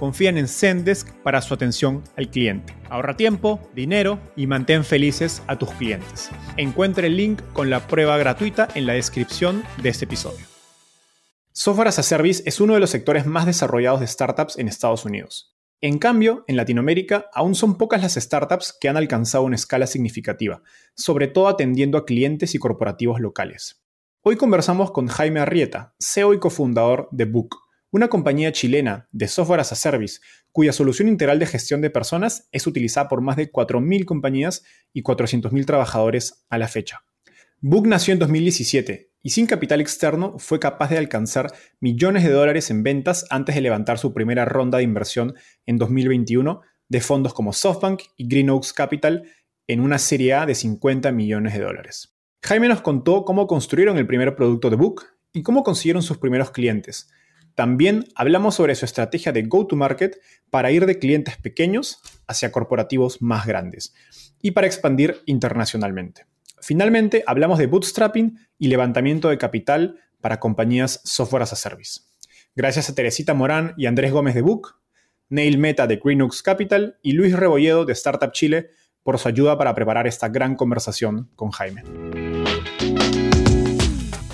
confían en Zendesk para su atención al cliente. Ahorra tiempo, dinero y mantén felices a tus clientes. Encuentre el link con la prueba gratuita en la descripción de este episodio. Software as a Service es uno de los sectores más desarrollados de startups en Estados Unidos. En cambio, en Latinoamérica aún son pocas las startups que han alcanzado una escala significativa, sobre todo atendiendo a clientes y corporativos locales. Hoy conversamos con Jaime Arrieta, CEO y cofundador de Book, una compañía chilena de software as a service cuya solución integral de gestión de personas es utilizada por más de 4.000 compañías y 400.000 trabajadores a la fecha. Book nació en 2017 y sin capital externo fue capaz de alcanzar millones de dólares en ventas antes de levantar su primera ronda de inversión en 2021 de fondos como SoftBank y Green Oaks Capital en una serie A de 50 millones de dólares. Jaime nos contó cómo construyeron el primer producto de Book y cómo consiguieron sus primeros clientes, también hablamos sobre su estrategia de go-to-market para ir de clientes pequeños hacia corporativos más grandes y para expandir internacionalmente. Finalmente, hablamos de bootstrapping y levantamiento de capital para compañías software as a service. Gracias a Teresita Morán y Andrés Gómez de Book, Neil Meta de Greenux Capital y Luis Rebolledo de Startup Chile por su ayuda para preparar esta gran conversación con Jaime.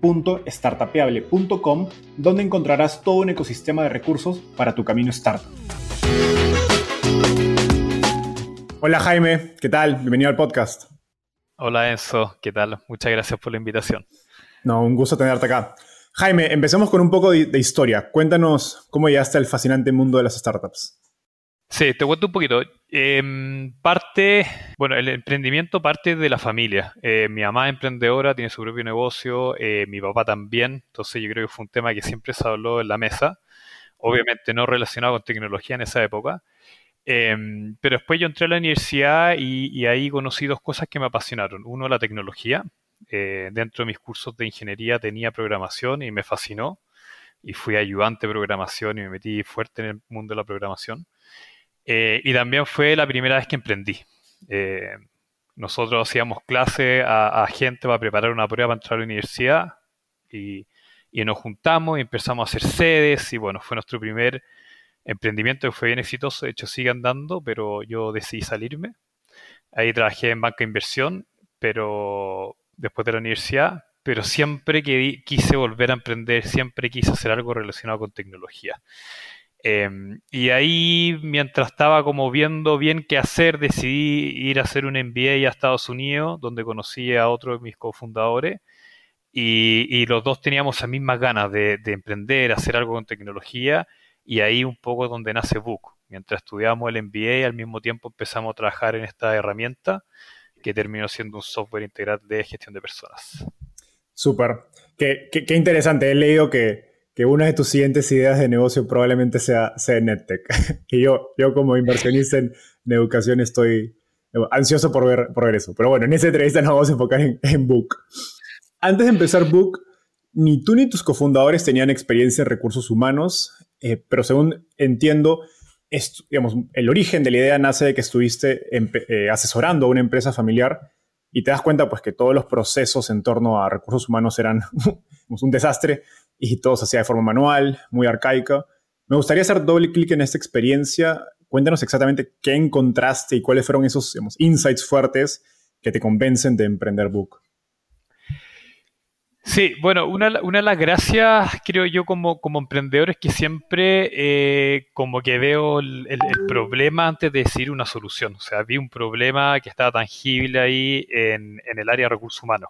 www.startapeable.com, donde encontrarás todo un ecosistema de recursos para tu camino startup. Hola Jaime, ¿qué tal? Bienvenido al podcast. Hola Enzo, ¿qué tal? Muchas gracias por la invitación. No, un gusto tenerte acá. Jaime, empecemos con un poco de, historia. Cuéntanos cómo llegaste al fascinante mundo de las startups. Sí, te cuento un poquito. Em, parte, bueno, el emprendimiento parte de la familia. Eh, mi mamá es emprendedora, tiene su propio negocio, eh, mi papá también, entonces yo creo que fue un tema que siempre se habló en la mesa, obviamente no relacionado con tecnología en esa época. Em, pero después yo entré a la universidad y, ahí conocí dos cosas que me apasionaron. Uno, la tecnología. Eh, dentro de mis cursos de ingeniería tenía programación y me fascinó. Y fui ayudante de programación y me metí fuerte en el mundo de la programación. Eh, y también fue la primera vez que emprendí. Eh, nosotros hacíamos clase a, gente para preparar una prueba para entrar a la universidad y, nos juntamos y empezamos a hacer sedes y bueno, fue nuestro primer emprendimiento que fue bien exitoso, de hecho sigue andando, pero yo decidí salirme. Ahí trabajé en banca de inversión, pero después de la universidad, pero siempre que quise volver a emprender, siempre quise hacer algo relacionado con tecnología. Em, y ahí, mientras estaba como viendo bien qué hacer, decidí ir a hacer un MBA a Estados Unidos, donde conocí a otro de mis cofundadores. Y, los dos teníamos las mismas ganas de, emprender, hacer algo con tecnología. Y ahí un poco donde nace Book. Mientras estudiamos el MBA, al mismo tiempo empezamos a trabajar en esta herramienta que terminó siendo un software integral de gestión de personas. Súper. qué, qué interesante. He leído que, que una de tus siguientes ideas de negocio probablemente sea, sea NetTech. y yo, yo como inversionista en, educación estoy ansioso por ver, por ver eso. Pero bueno, en esta entrevista nos vamos a enfocar en, Book. Antes de empezar Book, ni tú ni tus cofundadores tenían experiencia en recursos humanos, eh, pero según entiendo, digamos, el origen de la idea nace de que estuviste eh, asesorando a una empresa familiar y te das cuenta pues que todos los procesos en torno a recursos humanos eran un desastre y todo se hacía de forma manual, muy arcaica. Me gustaría hacer doble clic en esta experiencia. Cuéntanos exactamente qué encontraste y cuáles fueron esos insights fuertes que te convencen de emprender Book. Sí, bueno, una, de las gracias, creo yo, como, como emprendedor es que siempre eh, como que veo el, problema antes de decir una solución. O sea, vi un problema que estaba tangible ahí en, el área de recursos humanos.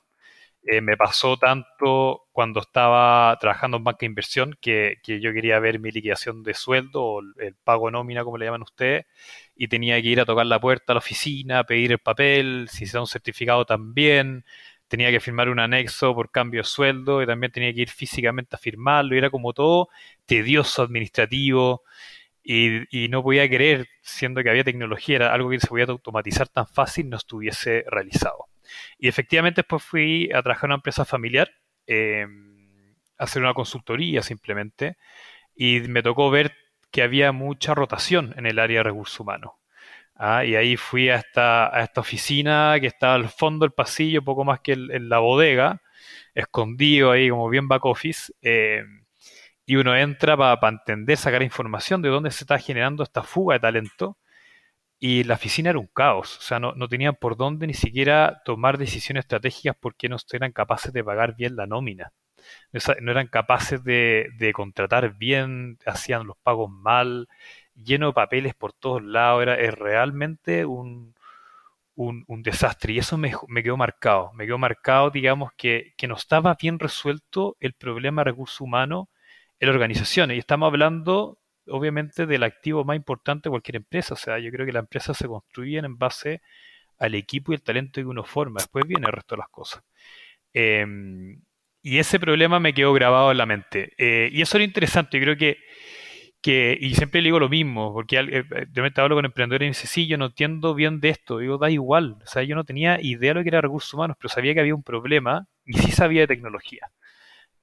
Eh, me pasó tanto cuando estaba trabajando en banca de inversión que, yo quería ver mi liquidación de sueldo o el pago nómina, como le llaman ustedes, y tenía que ir a tocar la puerta a la oficina, pedir el papel, si se da un certificado también tenía que firmar un anexo por cambio de sueldo y también tenía que ir físicamente a firmarlo y era como todo tedioso administrativo y, no podía creer, siendo que había tecnología, era algo que se podía automatizar tan fácil, no estuviese realizado. Y efectivamente después fui a trabajar en una empresa familiar, eh, a hacer una consultoría simplemente, y me tocó ver que había mucha rotación en el área de recursos humanos. Ah, y ahí fui a esta, a esta oficina que estaba al fondo del pasillo, poco más que en la bodega, escondido ahí como bien back office. Eh, y uno entra para entender, sacar información de dónde se está generando esta fuga de talento. Y la oficina era un caos, o sea, no, no tenían por dónde ni siquiera tomar decisiones estratégicas porque no eran capaces de pagar bien la nómina. No eran capaces de, de contratar bien, hacían los pagos mal, lleno de papeles por todos lados, era es realmente un, un, desastre y eso me, me, quedó marcado, me quedó marcado, digamos, que, que no estaba bien resuelto el problema de recursos humanos en la organización y estamos hablando obviamente del activo más importante de cualquier empresa, o sea, yo creo que las empresas se construyen en base al equipo y el talento que uno forma, después viene el resto de las cosas. Em, y ese problema me quedó grabado en la mente. Eh, y eso era interesante, yo creo que que, y siempre le digo lo mismo, porque eh, yo me hablo con emprendedores y me dice, sí, yo no entiendo bien de esto. Digo, da igual. O sea, yo no tenía idea de lo que era recursos humanos, pero sabía que había un problema y sí sabía de tecnología.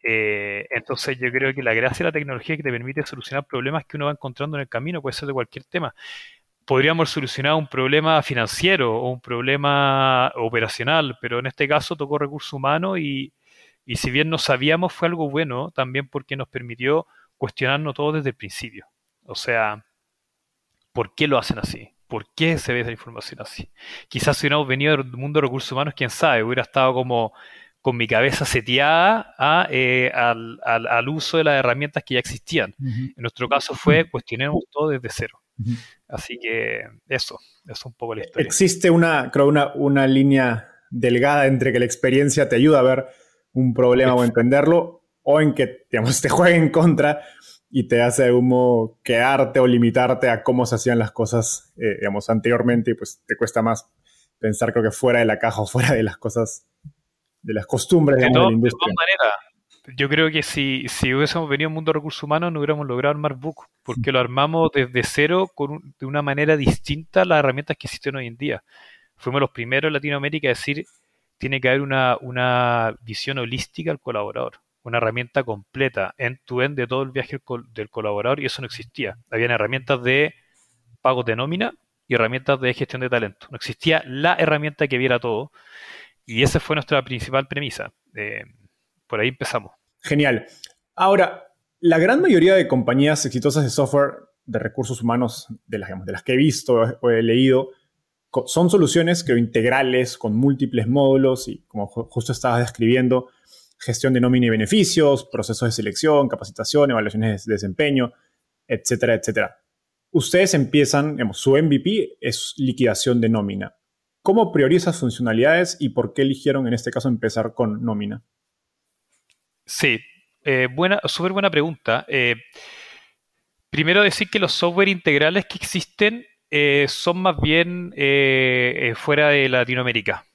Eh, entonces yo creo que la gracia de la tecnología que te permite solucionar problemas que uno va encontrando en el camino, puede ser de cualquier tema. Podríamos solucionar un problema financiero o un problema operacional, pero en este caso tocó recursos humanos y, y si bien no sabíamos fue algo bueno también porque nos permitió cuestionarnos todo desde el principio. O sea, ¿por qué lo hacen así? ¿Por qué se ve esa información así? Quizás si hubiéramos venido del mundo de recursos humanos, quién sabe, hubiera estado como con mi cabeza seteada eh, al, uso de las herramientas que ya existían. En nuestro caso fue cuestionemos todo desde cero. Así que eso, eso es un poco la historia. Existe una, creo, una, una línea delgada entre que la experiencia te ayuda a ver un problema o entenderlo o en que, digamos, te juegue en contra y te hace humo quedarte o limitarte a cómo se hacían las cosas, eh, digamos, anteriormente y pues te cuesta más pensar, creo que fuera de la caja o fuera de las cosas, de las costumbres de, la industria. De todas maneras, yo creo que si, si hubiésemos venido a un mundo de recursos humanos no hubiéramos logrado armar Book, porque lo armamos desde cero con de una manera distinta a las herramientas que existen hoy en día. Fuimos los primeros en Latinoamérica a decir, tiene que haber una, una visión holística al colaborador una herramienta completa, en tu end de todo el viaje del colaborador y eso no existía. Habían herramientas de pagos de nómina y herramientas de gestión de talento. No existía la herramienta que viera todo y esa fue nuestra principal premisa. Eh, por ahí empezamos. Genial. Ahora, la gran mayoría de compañías exitosas de software de recursos humanos, de las, que he visto o he leído, son soluciones que integrales con múltiples módulos y como justo estabas describiendo, gestión de nómina y beneficios, procesos de selección, capacitación, evaluaciones de desempeño, etcétera, etcétera. Ustedes empiezan, digamos, su MVP es liquidación de nómina. ¿Cómo priorizas funcionalidades y por qué eligieron en este caso empezar con nómina? Sí, eh, buena, súper buena pregunta. Eh, primero decir que los software integrales que existen eh, son más bien fuera de Latinoamérica.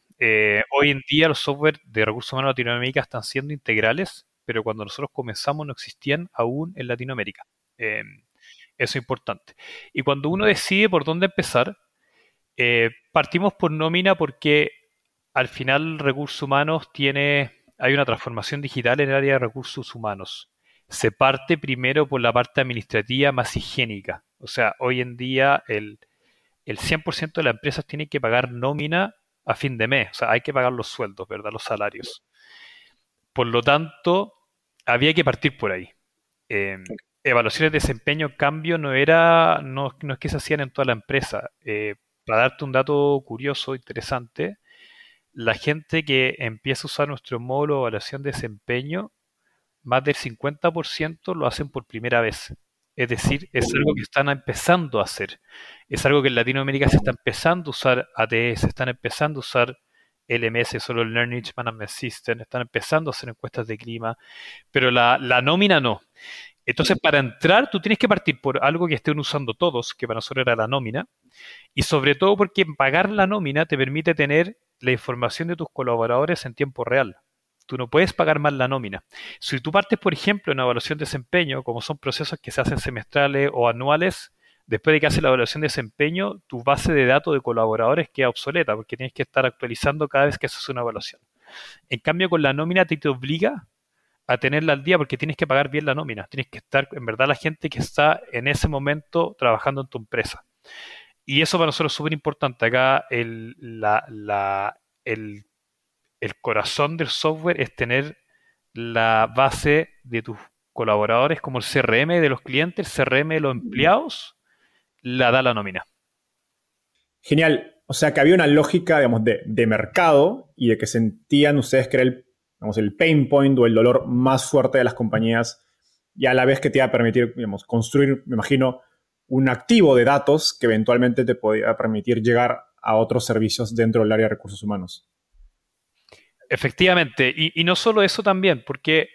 Hoy en día los software de recursos humanos de Latinoamérica están siendo integrales, pero cuando nosotros comenzamos no existían aún en Latinoamérica. Eso es importante. Y cuando uno decide por dónde empezar, eh, partimos por nómina porque al final recursos humanos tiene, hay una transformación digital en el área de recursos humanos. Se parte primero por la parte administrativa más higiénica. O sea, hoy en día el, el 100% de las empresas tienen que pagar nómina a fin de mes. O sea, hay que pagar los sueldos, ¿verdad? Los salarios. Por lo tanto, había que partir por ahí. Eh, evaluaciones de desempeño, cambio, no era, no, es que se hacían en toda la empresa. Eh, para darte un dato curioso, interesante, la gente que empieza a usar nuestro módulo de evaluación de desempeño, más del 50% lo hacen por primera vez. Es decir, es algo que están empezando a hacer. Es algo que en Latinoamérica se está empezando a usar ATS, se están empezando a usar LMS, solo el Learning Management System, están empezando a hacer encuestas de clima, pero la, la nómina no. Entonces, para entrar, tú tienes que partir por algo que estén usando todos, que para nosotros era la nómina, y sobre todo porque pagar la nómina te permite tener la información de tus colaboradores en tiempo real. Tú no puedes pagar más la nómina. Si tú partes, por ejemplo, en evaluación de desempeño, como son procesos que se hacen semestrales o anuales, después de que haces la evaluación de desempeño, tu base de datos de colaboradores queda obsoleta porque tienes que estar actualizando cada vez que haces una evaluación. En cambio, con la nómina te, te obliga a tenerla al día porque tienes que pagar bien la nómina. Tienes que estar, en verdad, la gente que está en ese momento trabajando en tu empresa. Y eso para nosotros es súper importante. Acá el, el, el corazón del software es tener la base de tus colaboradores como el CRM de los clientes, el CRM de los empleados, la da la nómina. Genial. O sea que había una lógica, digamos, de, de mercado y de que sentían ustedes que era el el pain point o el dolor más fuerte de las compañías y a la vez que te iba a permitir, digamos, construir, me imagino, un activo de datos que eventualmente te podía permitir llegar a otros servicios dentro del área de recursos humanos. Efectivamente, y, no solo eso también, porque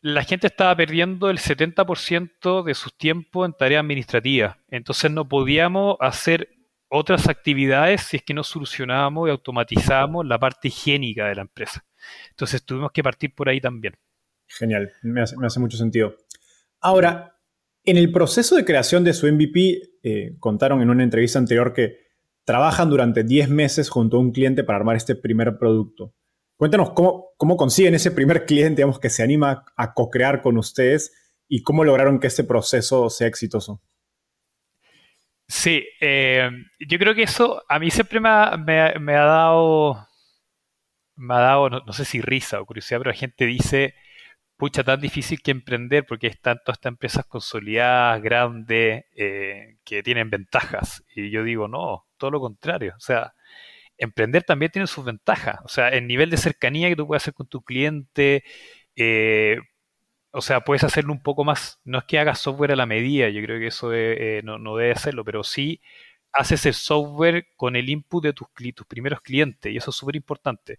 la gente estaba perdiendo el 70% de su tiempo en tarea administrativa, entonces no podíamos hacer otras actividades si es que no solucionábamos y automatizábamos la parte higiénica de la empresa. Entonces tuvimos que partir por ahí también. Genial, me hace, mucho sentido. Ahora, en el proceso de creación de su MVP, eh, contaron en una entrevista anterior que trabajan durante 10 meses junto a un cliente para armar este primer producto. Cuéntanos cómo, cómo consiguen ese primer cliente digamos, que se anima a co-crear con ustedes y cómo lograron que este proceso sea exitoso. Sí, eh, yo creo que eso a mí siempre me ha dado me ha dado, no, sé si risa o curiosidad, pero la gente dice, pucha, tan difícil que emprender porque están todas estas empresas consolidadas, grandes, eh, que tienen ventajas. Y yo digo, no, todo lo contrario. O sea, emprender también tiene sus ventajas. O sea, el nivel de cercanía que tú puedes hacer con tu cliente, eh, o sea, puedes hacerlo un poco más, no es que hagas software a la medida, yo creo que eso eh, no, no, debe hacerlo, pero sí haces el software con el input de tus, primeros clientes y eso es súper importante.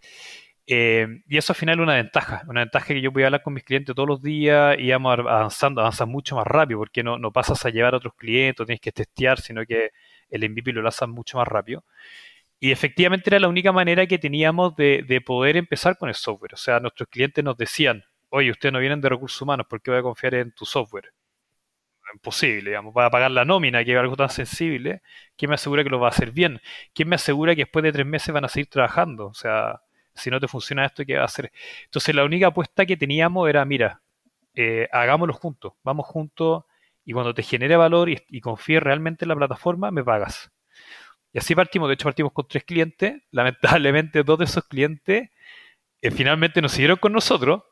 Eh, y eso al final es una ventaja, una ventaja que yo voy a hablar con mis clientes todos los días y vamos avanzando, avanzas mucho más rápido porque no, no pasas a llevar a otros clientes, tienes que testear, sino que el MVP lo lanzas mucho más rápido. Y efectivamente era la única manera que teníamos de, de, poder empezar con el software. O sea, nuestros clientes nos decían, oye, ustedes no vienen de recursos humanos, ¿por qué voy a confiar en tu software? Imposible, digamos, para pagar la nómina, que es algo tan sensible, ¿quién me asegura que lo va a hacer bien? ¿Quién me asegura que después de tres meses van a seguir trabajando? O sea, si no te funciona esto, ¿qué va a hacer? Entonces la única apuesta que teníamos era, mira, eh, hagámoslo juntos, vamos juntos y cuando te genere valor y, confíes realmente en la plataforma, me pagas. Y así partimos, de hecho partimos con tres clientes, lamentablemente dos de esos clientes eh, finalmente nos siguieron con nosotros,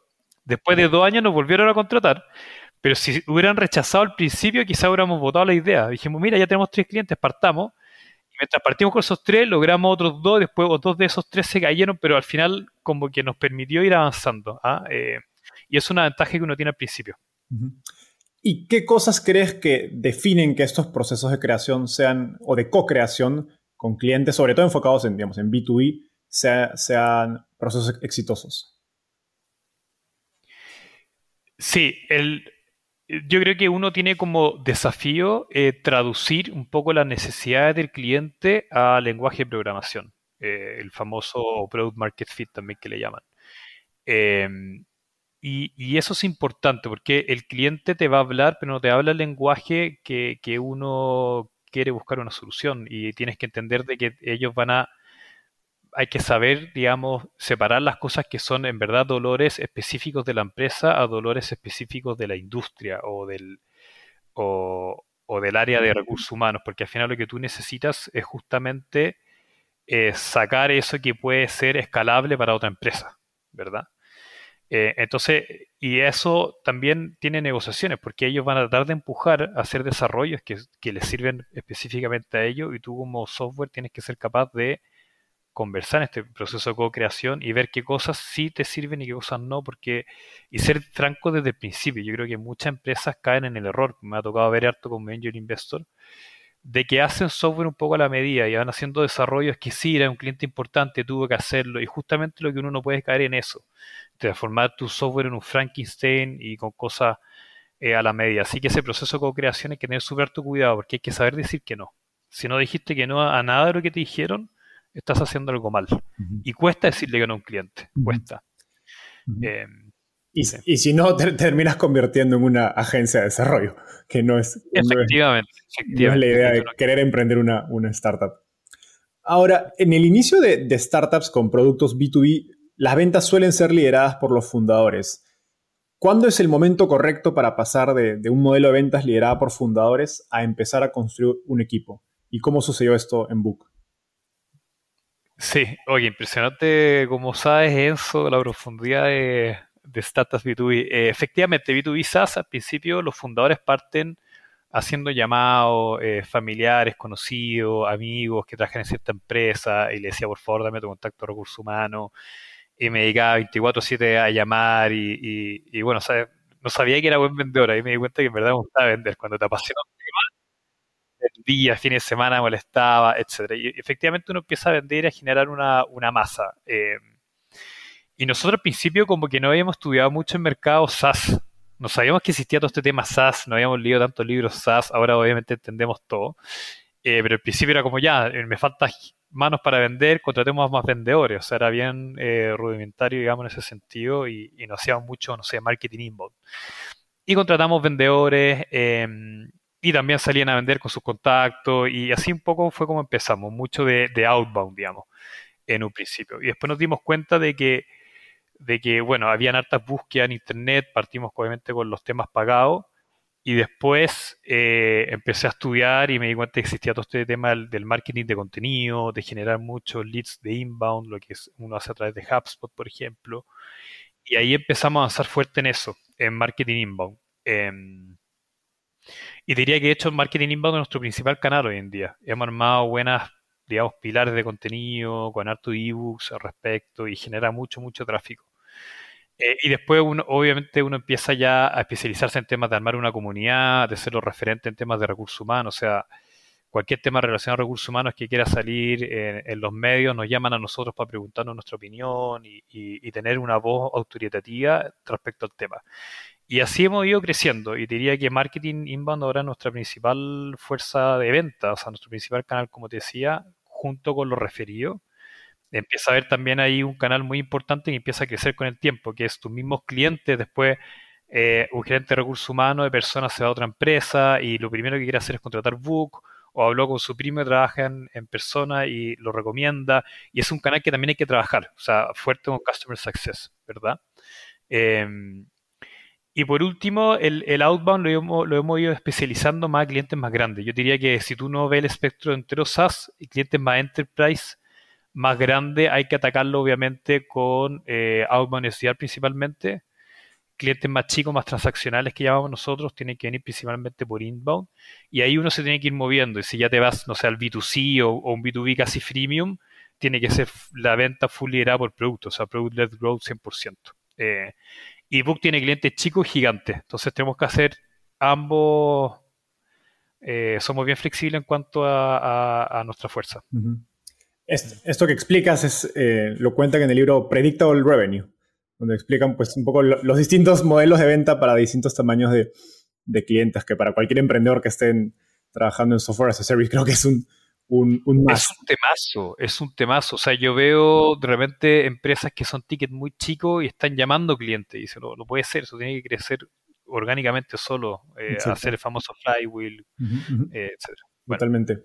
después de dos años nos volvieron a contratar, pero si hubieran rechazado al principio, quizá hubiéramos votado la idea. Dijimos, mira, ya tenemos tres clientes, partamos. Y mientras partimos con esos tres, logramos otros dos, después dos de esos tres se cayeron, pero al final como que nos permitió ir avanzando. ¿ah? Eh, y es una ventaja que uno tiene al principio. ¿Y qué cosas crees que definen que estos procesos de creación sean, o de co-creación con clientes, sobre todo enfocados en, digamos, en B2B, sean procesos exitosos? Sí, el, yo creo que uno tiene como desafío eh, traducir un poco las necesidades del cliente a lenguaje de programación, eh, el famoso Product Market Fit también que le llaman. Em, y, eso es importante porque el cliente te va a hablar, pero no te habla el lenguaje que, que uno quiere buscar una solución y tienes que entender de que ellos van a hay que saber, digamos, separar las cosas que son en verdad dolores específicos de la empresa a dolores específicos de la industria o del o, o del área de recursos humanos, porque al final lo que tú necesitas es justamente eh, sacar eso que puede ser escalable para otra empresa, ¿verdad? Eh, entonces, y eso también tiene negociaciones, porque ellos van a tratar de empujar a hacer desarrollos que, que les sirven específicamente a ellos, y tú como software tienes que ser capaz de conversar en este proceso de co-creación y ver qué cosas sí te sirven y qué cosas no, porque y ser franco desde el principio. Yo creo que muchas empresas caen en el error, me ha tocado ver harto con Angel Investor, de que hacen software un poco a la medida y van haciendo desarrollos que sí era un cliente importante, tuvo que hacerlo, y justamente lo que uno no puede caer en eso, transformar tu software en un Frankenstein y con cosas eh, a la medida. Así que ese proceso de co-creación hay que tener súper tu cuidado, porque hay que saber decir que no. Si no dijiste que no a nada de lo que te dijeron, estás haciendo algo mal. Y cuesta decirle que no a un cliente, cuesta. Eh, y, si no, te terminas convirtiendo en una agencia de desarrollo, que no es, efectivamente, la idea de querer emprender una, startup. Ahora, en el inicio de, startups con productos B2B, las ventas suelen ser lideradas por los fundadores. ¿Cuándo es el momento correcto para pasar de, de un modelo de ventas liderado por fundadores a empezar a construir un equipo? ¿Y cómo sucedió esto en Book? Sí, oye, impresionante como sabes, Enzo, la profundidad de, de startups B2B. Eh, efectivamente, B2B SaaS al principio los fundadores parten haciendo llamados eh, familiares, conocidos, amigos que trabajan en cierta empresa y le decía, por favor, dame tu contacto de recursos humanos. Y me dedicaba 24/7 a llamar y, y, bueno, no sabía que era buen vendedor. Ahí me di cuenta que en verdad me gustaba vender. Cuando te apasiona tema, vendía, fines de semana molestaba, etc. Y efectivamente uno empieza a vender y a generar una, una masa. Eh, y nosotros al principio como que no habíamos estudiado mucho en mercado SaaS. No sabíamos que existía todo este tema SaaS, no habíamos leído tantos libros SaaS, ahora obviamente entendemos todo. Eh, pero al principio era como ya, eh, me faltan manos para vender, contratemos más vendedores. O sea, era bien rudimentario, digamos, en ese sentido y, y nos hacíamos mucho, no sé, marketing inbound. Y contratamos vendedores y también salían a vender con sus contactos y así un poco fue como empezamos, mucho de, de outbound, digamos, en un principio. Y después nos dimos cuenta de que de que, bueno, habían hartas búsquedas en Internet, partimos obviamente con los temas pagados, y después eh, empecé a estudiar y me di cuenta que existía todo este tema del, marketing de contenido, de generar muchos leads de inbound, lo que uno hace a través de HubSpot, por ejemplo. Y ahí empezamos a avanzar fuerte en eso, en marketing inbound. Y diría que de hecho marketing inbound es nuestro principal canal hoy en día. Hemos armado buenas digamos, pilares de contenido, con harto ebooks al respecto y genera mucho, mucho tráfico. Eh, y después, uno, obviamente, uno empieza ya a especializarse en temas de armar una comunidad, de ser los referentes en temas de recursos humanos. O sea, cualquier tema relacionado a recursos humanos que quiera salir en, los medios, nos llaman a nosotros para preguntarnos nuestra opinión y, tener una voz autoritativa respecto al tema. Y así hemos ido creciendo. Y diría que marketing inbound ahora es nuestra principal fuerza de venta, o sea, nuestro principal canal, como te decía, junto con los referidos empieza a ver también ahí un canal muy importante y empieza a crecer con el tiempo, que es tus mismos clientes, después eh, un gerente de recursos humanos de personas se va a otra empresa y lo primero que quiere hacer es contratar Book o habló con su primo y trabaja en, persona y lo recomienda y es un canal que también hay que trabajar, o sea, fuerte con Customer Success, ¿verdad? Em, y por último, el, outbound lo hemos, ido especializando más a clientes más grandes. Yo diría que si tú no ves el espectro entero SaaS y clientes más enterprise, más grande hay que atacarlo obviamente con eh, outbound SDR principalmente. Clientes más chicos, más transaccionales que llamamos nosotros, tienen que venir principalmente por inbound. Y ahí uno se tiene que ir moviendo. Y si ya te vas, no sé, al B2C o, un B2B casi freemium, tiene que ser la venta full liderada por producto, o sea, product-led growth 100%. Eh, y Book tiene clientes chicos y gigantes. Entonces tenemos que hacer ambos. Eh, somos bien flexibles en cuanto a, nuestra fuerza. Esto, que explicas es, eh, lo cuentan en el libro Predictable Revenue, donde explican pues, un poco los distintos modelos de venta para distintos tamaños de, clientes, que para cualquier emprendedor que estén trabajando en software as a service creo que es un, un, Es un temazo, es un temazo. O sea, yo veo de repente empresas que son tickets muy chicos y están llamando clientes y dicen, no, no puede ser, eso tiene que crecer orgánicamente solo, eh, hacer el famoso flywheel, eh, etc. Totalmente.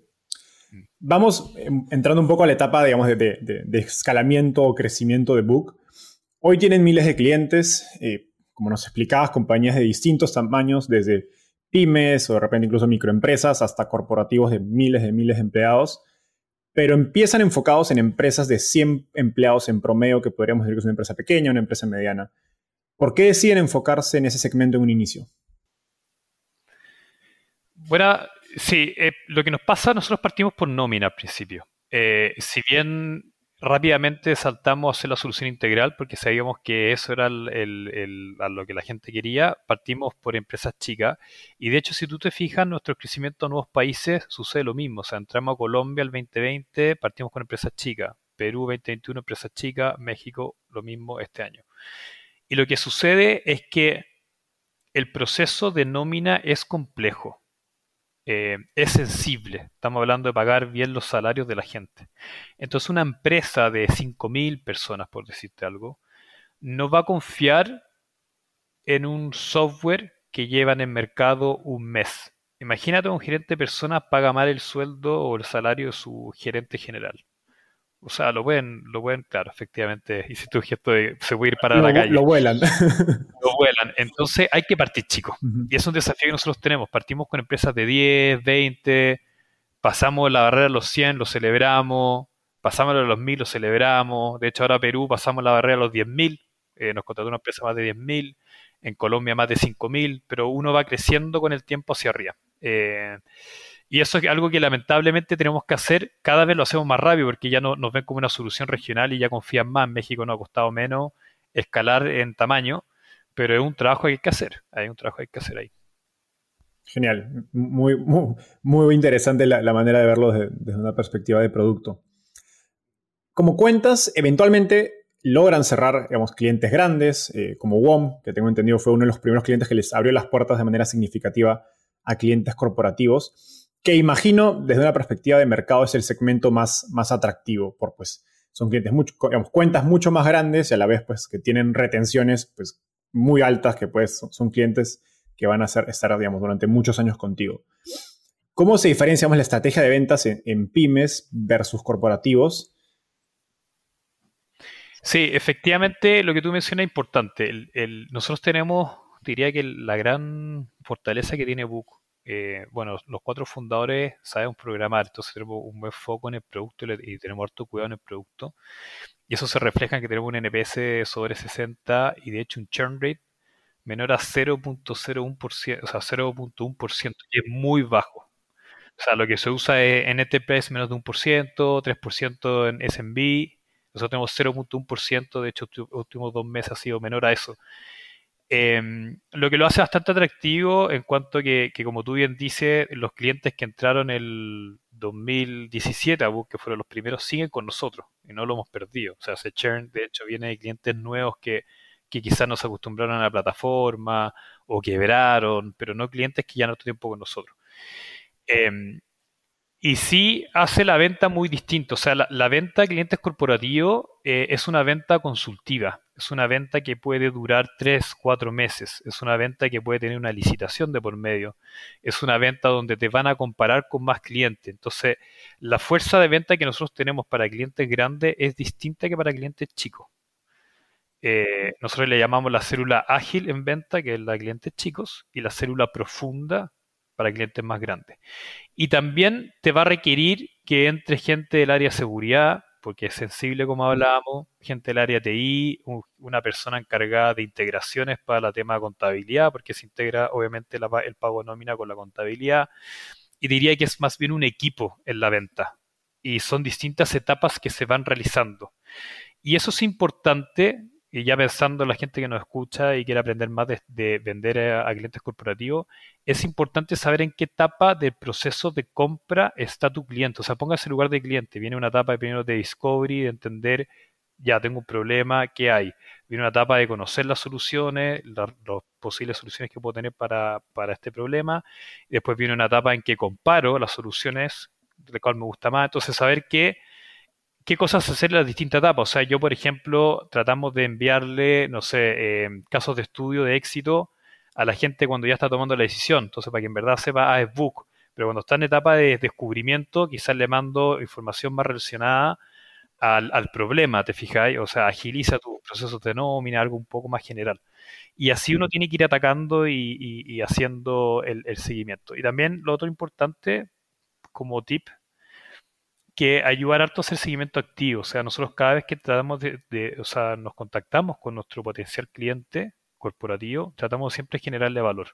Vamos em, entrando un poco a la etapa, digamos, de, escalamiento o crecimiento de Book. Hoy tienen miles de clientes, eh, como nos explicabas, compañías de distintos tamaños, desde pymes o de repente incluso microempresas hasta corporativos de miles de miles de empleados, pero empiezan enfocados en empresas de 100 empleados en promedio, que podríamos decir que es una empresa pequeña, una empresa mediana. ¿Por qué deciden enfocarse en ese segmento en un inicio? Bueno, sí, eh, lo que nos pasa, nosotros partimos por nómina al principio. Eh, si bien rápidamente saltamos a la solución integral porque sabíamos que eso era lo que la gente quería. Partimos por empresas chicas y de hecho si tú te fijas, nuestro crecimiento a nuevos países sucede lo mismo. O sea, entramos a Colombia el 2020, partimos con empresas chicas. Perú 2021, empresas chicas. México lo mismo este año. Y lo que sucede es que el proceso de nómina es complejo. Eh, es sensible. Estamos hablando de pagar bien los salarios de la gente. Entonces una empresa de 5.000 personas, por decirte algo, no va a confiar en un software que llevan en mercado un mes. Imagínate un gerente de personas paga mal el sueldo o el salario de su gerente general. O sea, lo pueden, lo pueden, claro, efectivamente, hiciste un gesto de se puede ir para la calle. Lo vuelan. Lo vuelan. Entonces hay que partir chicos. Y es un desafío que nosotros tenemos. Partimos con empresas de 10, 20, pasamos la barrera de los 100, lo celebramos, pasamos a los 1000, lo celebramos. De hecho, ahora Perú pasamos la barrera de los 10.000, eh, nos contrató una empresa más de 10.000, en Colombia más de 5.000, pero uno va creciendo con el tiempo hacia arriba. Eh, y eso es algo que lamentablemente tenemos que hacer, cada vez lo hacemos más rápido porque ya no, nos ven como una solución regional y ya confían más. México nos ha costado menos escalar en tamaño, pero es un trabajo que hay que hacer, hay un trabajo que hay que hacer ahí. Genial, muy, muy, interesante la, manera de verlo desde, una perspectiva de producto. Como cuentas, eventualmente logran cerrar digamos, clientes grandes, eh, como WOM, que tengo entendido fue uno de los primeros clientes que les abrió las puertas de manera significativa a clientes corporativos que imagino desde una perspectiva de mercado es el segmento más, más atractivo, por pues son clientes mucho, cuentas mucho más grandes y a la vez pues que tienen retenciones pues muy altas que pues son clientes que van a ser, estar digamos durante muchos años contigo. ¿Cómo se diferencia la estrategia de ventas en, pymes versus corporativos? Sí, efectivamente lo que tú mencionas es importante. nosotros tenemos, diría que la gran fortaleza que tiene Book eh, bueno, los cuatro fundadores sabemos programar, entonces tenemos un buen foco en el producto y, tenemos harto cuidado en el producto. Y eso se refleja en que tenemos un NPS sobre 60 y de hecho un churn rate menor a 0.01%, o sea, 0.1%, y es muy bajo. O sea, lo que se usa es en Enterprise menos de 1%, 3% en SMB. Nosotros tenemos 0.1%, de hecho, los últimos dos meses ha sido menor a eso. Em, lo que lo hace bastante atractivo en cuanto que, como tú bien dices, los clientes que entraron el 2017 a Book, que fueron los primeros, siguen con nosotros y no lo hemos perdido. O sea, ese churn, de hecho, viene de clientes nuevos que, que quizás no se acostumbraron a la plataforma o quebraron, pero no clientes que ya no tiempo con nosotros. Em, y sí hace la venta muy distinta. O sea, la, venta de clientes corporativos eh, es una venta consultiva. Es una venta que puede durar tres, cuatro meses. Es una venta que puede tener una licitación de por medio. Es una venta donde te van a comparar con más clientes. Entonces, la fuerza de venta que nosotros tenemos para clientes grandes es distinta que para clientes chicos. Eh, nosotros le llamamos la célula ágil en venta, que es la de clientes chicos, y la célula profunda para clientes más grandes. Y también te va a requerir que entre gente del área de seguridad, porque es sensible como hablábamos, gente del área TI, una persona encargada de integraciones para el tema de contabilidad, porque se integra obviamente el pago nómina con la contabilidad. Y diría que es más bien un equipo en la venta. Y son distintas etapas que se van realizando. Y eso es importante y ya pensando en la gente que nos escucha y quiere aprender más de, vender a, clientes corporativos, es importante saber en qué etapa del proceso de compra está tu cliente. O sea, póngase en lugar de cliente. Viene una etapa de primero de discovery, de entender, ya tengo un problema, ¿qué hay? Viene una etapa de conocer las soluciones, las posibles soluciones que puedo tener para, para este problema. Después viene una etapa en que comparo las soluciones, de cuál me gusta más. Entonces, saber qué qué cosas hacer en las distintas etapas. O sea, yo, por ejemplo, tratamos de enviarle, no sé, eh, casos de estudio de éxito a la gente cuando ya está tomando la decisión. Entonces, para que en verdad sepa, ah, es book. Pero cuando está en etapa de descubrimiento, quizás le mando información más relacionada al, problema, ¿te fijáis? O sea, agiliza tus procesos de nómina, algo un poco más general. Y así uno tiene que ir atacando y, haciendo el, seguimiento. Y también lo otro importante, como tip, que ayudar harto a hacer seguimiento activo. O sea, nosotros cada vez que tratamos de, o sea, nos contactamos con nuestro potencial cliente corporativo, tratamos siempre de generarle valor.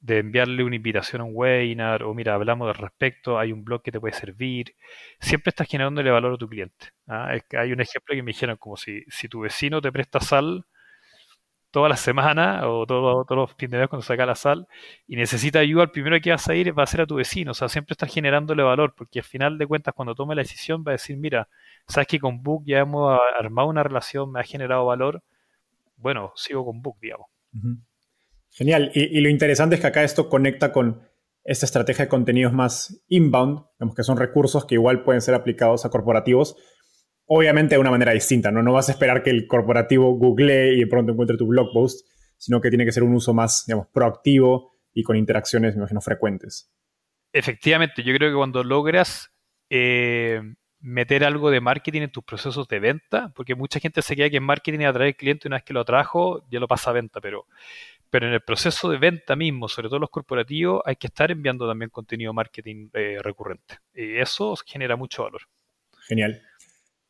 De enviarle una invitación a un webinar o mira, hablamos al respecto, hay un blog que te puede servir. Siempre estás generándole valor a tu cliente. ¿ah? hay un ejemplo que me dijeron como si, si tu vecino te presta sal, toda la semana o todos los fines de mes cuando saca la sal y necesita ayuda, el primero que vas a ir va a ser a tu vecino. O sea, siempre estás generándole valor porque al final de cuentas cuando tome la decisión va a decir, mira, sabes que con Book ya hemos armado una relación, me ha generado valor. Bueno, sigo con Book, digamos. Genial. Y, lo interesante es que acá esto conecta con esta estrategia de contenidos más inbound, digamos que son recursos que igual pueden ser aplicados a corporativos, obviamente de una manera distinta, ¿no? No vas a esperar que el corporativo googlee y de pronto encuentre tu blog post, sino que tiene que ser un uso más, digamos, proactivo y con interacciones, me imagino, frecuentes. Efectivamente, yo creo que cuando logras eh, meter algo de marketing en tus procesos de venta, porque mucha gente se queda que en marketing atrae al cliente una vez que lo atrajo, ya lo pasa a venta, pero, pero en el proceso de venta mismo, sobre todo los corporativos, hay que estar enviando también contenido marketing eh, recurrente. Y eso genera mucho valor. Genial.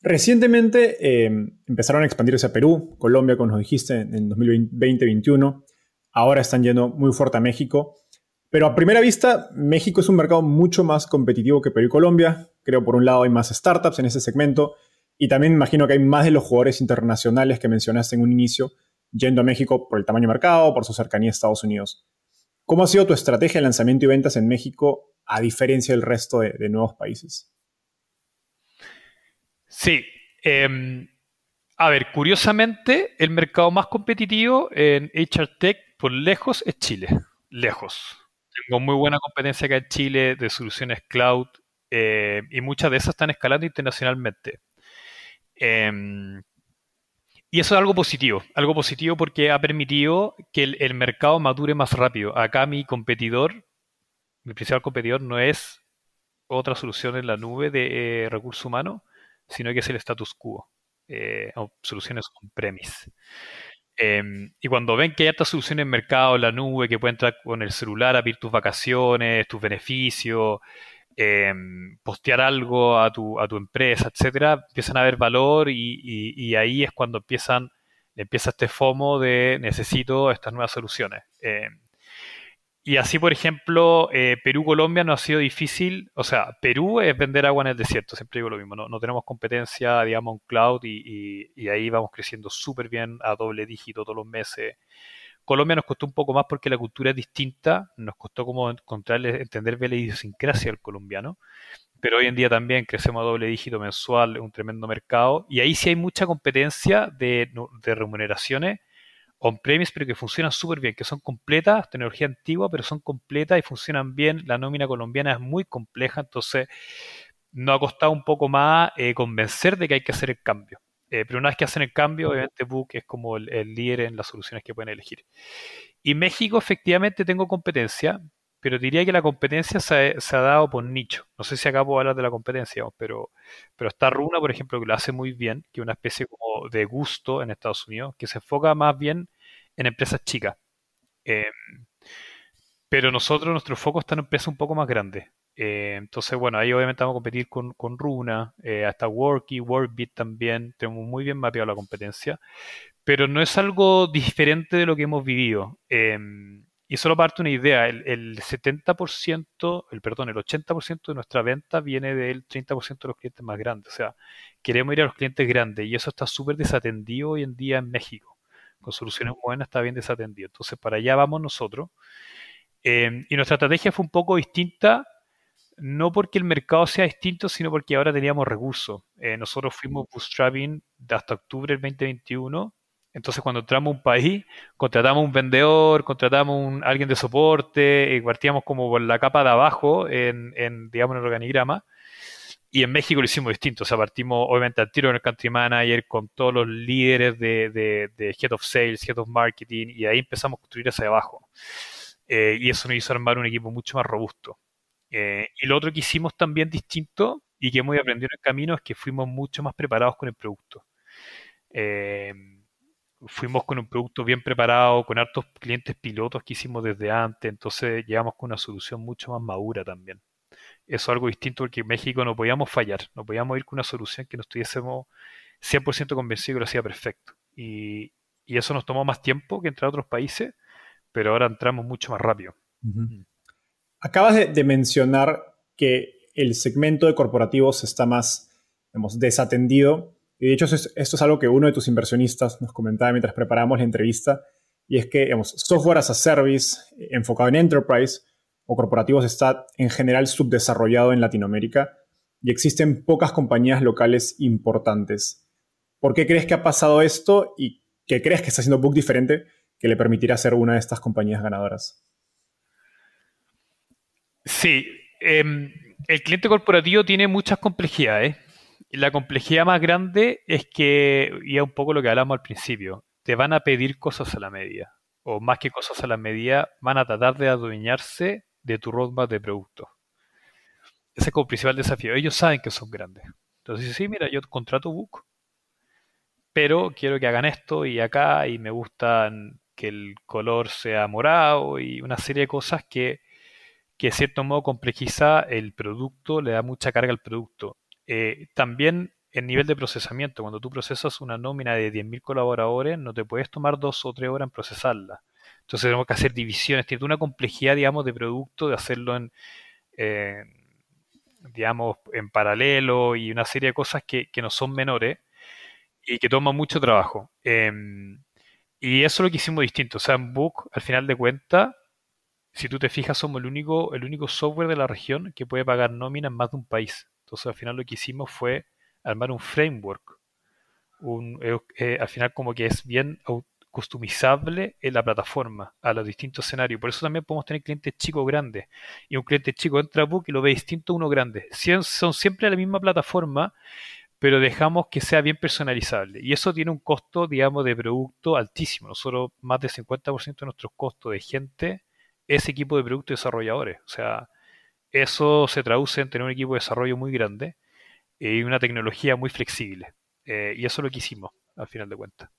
Recientemente eh, empezaron a expandirse a Perú, Colombia, como nos dijiste, en 2020-2021. Ahora están yendo muy fuerte a México. Pero a primera vista, México es un mercado mucho más competitivo que Perú y Colombia. Creo por un lado hay más startups en ese segmento y también imagino que hay más de los jugadores internacionales que mencionaste en un inicio yendo a México por el tamaño de mercado, por su cercanía a Estados Unidos. ¿Cómo ha sido tu estrategia de lanzamiento y ventas en México a diferencia del resto de nuevos países? Sí. Em, a ver, curiosamente, el mercado más competitivo en HR Tech por lejos es Chile. Lejos. Tengo muy buena competencia acá en Chile de soluciones cloud eh, y muchas de esas están escalando internacionalmente. Em, y eso es algo positivo, algo positivo porque ha permitido que el, mercado madure más rápido. Acá mi competidor, mi principal competidor no es otra solución en la nube de eh, recursos humanos, sino que es el status quo, eh, o soluciones on-premise. Em, y cuando ven que hay estas soluciones en mercado, la nube, que pueden entrar con el celular a pedir tus vacaciones, tus beneficios, em, postear algo a tu, a tu empresa, etcétera, empiezan a ver valor y, ahí es cuando empiezan, empieza este FOMO de necesito estas nuevas soluciones. Em, y así, por ejemplo, eh, Perú-Colombia no ha sido difícil. O sea, Perú es vender agua en el desierto, siempre digo lo mismo. No, tenemos competencia, digamos, en cloud y, ahí vamos creciendo súper bien a doble dígito todos los meses. Colombia nos costó un poco más porque la cultura es distinta. Nos costó como encontrarle, entender la idiosincrasia del colombiano. Pero hoy en día también crecemos a doble dígito mensual, un tremendo mercado. Y ahí sí hay mucha competencia de, de remuneraciones on-premise, pero que funcionan súper bien, que son completas, tecnología antigua, pero son completas y funcionan bien. La nómina colombiana es muy compleja, entonces nos ha costado un poco más eh, convencer de que hay que hacer el cambio. Eh, pero una vez que hacen el cambio, obviamente Book es como el, líder en las soluciones que pueden elegir. Y México, efectivamente, tengo competencia, pero diría que la competencia se, ha dado por nicho. No sé si acá puedo hablar de la competencia, pero, pero está Runa, por ejemplo, que lo hace muy bien, que es una especie como de gusto en Estados Unidos, que se enfoca más bien en empresas chicas. Eh, pero nosotros, nuestro foco está en empresas un poco más grandes. Eh, entonces, bueno, ahí obviamente vamos a competir con, Runa, eh, hasta Worky, Workbit también. Tenemos muy bien mapeado la competencia. Pero no es algo diferente de lo que hemos vivido. Y solo parte una idea, el, el 70%, el perdón, el 80% de nuestra venta viene del 30% de los clientes más grandes. O sea, queremos ir a los clientes grandes y eso está súper desatendido hoy en día en México con soluciones buenas está bien desatendido. Entonces, para allá vamos nosotros. Em, y nuestra estrategia fue un poco distinta, no porque el mercado sea distinto, sino porque ahora teníamos recursos. Eh, nosotros fuimos bootstrapping hasta octubre del 2021. Entonces, cuando entramos a un país, contratamos un vendedor, contratamos a alguien de soporte, y partíamos como por la capa de abajo en, digamos, en el organigrama y en México lo hicimos distinto. O sea, partimos obviamente al tiro en el country manager con todos los líderes de, Head of Sales, Head of Marketing, y ahí empezamos a construir hacia abajo. Eh, y eso nos hizo armar un equipo mucho más robusto. Eh, y lo otro que hicimos también distinto y que hemos aprendido en el camino es que fuimos mucho más preparados con el producto. Eh, fuimos con un producto bien preparado, con hartos clientes pilotos que hicimos desde antes, entonces llegamos con una solución mucho más madura también. Eso es algo distinto porque en México no podíamos fallar, no podíamos ir con una solución que nos estuviésemos 100% convencidos que lo hacía perfecto. Y, eso nos tomó más tiempo que entrar a otros países, pero ahora entramos mucho más rápido. Mm. Acabas de, mencionar que el segmento de corporativos está más desatendido y de hecho, esto es, algo que uno de tus inversionistas nos comentaba mientras preparamos la entrevista, y es que digamos, software as a service enfocado en enterprise o corporativos está en general subdesarrollado en Latinoamérica y existen pocas compañías locales importantes. ¿Por qué crees que ha pasado esto y qué crees que está haciendo Book diferente que le permitirá ser una de estas compañías ganadoras? Sí, em, el cliente corporativo tiene muchas complejidades la complejidad más grande es que, y es un poco lo que hablamos al principio, te van a pedir cosas a la medida. O más que cosas a la medida, van a tratar de adueñarse de tu roadmap de producto. Ese es como principal desafío. Ellos saben que son grandes. Entonces, sí, mira, yo contrato Book, pero quiero que hagan esto y acá, y me gustan que el color sea morado y una serie de cosas que, que de cierto modo complejiza el producto, le da mucha carga al producto. Eh, también el nivel de procesamiento, cuando tú procesas una nómina de 10.000 colaboradores, no te puedes tomar dos o tres horas en procesarla. Entonces tenemos que hacer divisiones, tiene una complejidad, digamos, de producto, de hacerlo en, digamos, en paralelo y una serie de cosas que, no son menores y que toman mucho trabajo. Em, y eso es lo que hicimos distinto. O sea, en Book, al final de cuentas, si tú te fijas, somos el único, el único software de la región que puede pagar nómina en más de un país. Entonces al final lo que hicimos fue armar un framework. Un, eh, eh, al final como que es bien customizable en la plataforma a los distintos escenarios. Por eso también podemos tener clientes chicos grandes. Y un cliente chico entra a Book y lo ve distinto a uno grande. Son siempre la misma plataforma, pero dejamos que sea bien personalizable. Y eso tiene un costo, digamos, de producto altísimo. Nosotros más del 50% de nuestros costos de gente es equipo de producto desarrolladores. O sea, eso se traduce en tener un equipo de desarrollo muy grande y una tecnología muy flexible. Eh, y eso es lo que hicimos, al final de cuentas.